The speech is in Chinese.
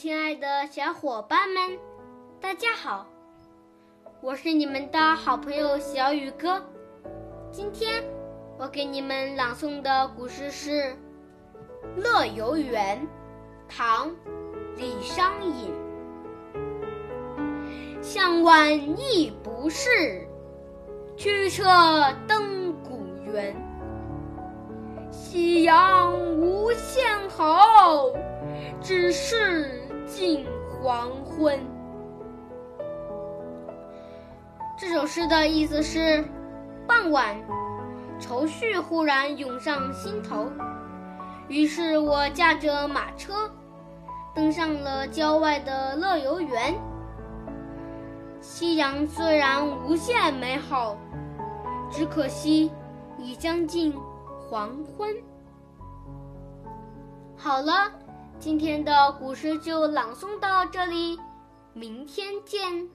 亲爱的小伙伴们，大家好！我是你们的好朋友小雨哥。今天我给你们朗诵的古诗是《乐游原》，唐·李商隐。向晚意不适，驱车登古原。近黄昏。这首诗的意思是：傍晚，愁绪忽然涌上心头，于是我驾着马车，登上了郊外的乐游原。夕阳虽然无限美好，只可惜已将近。黄昏。好了，今天的古诗就朗诵到这里，明天见。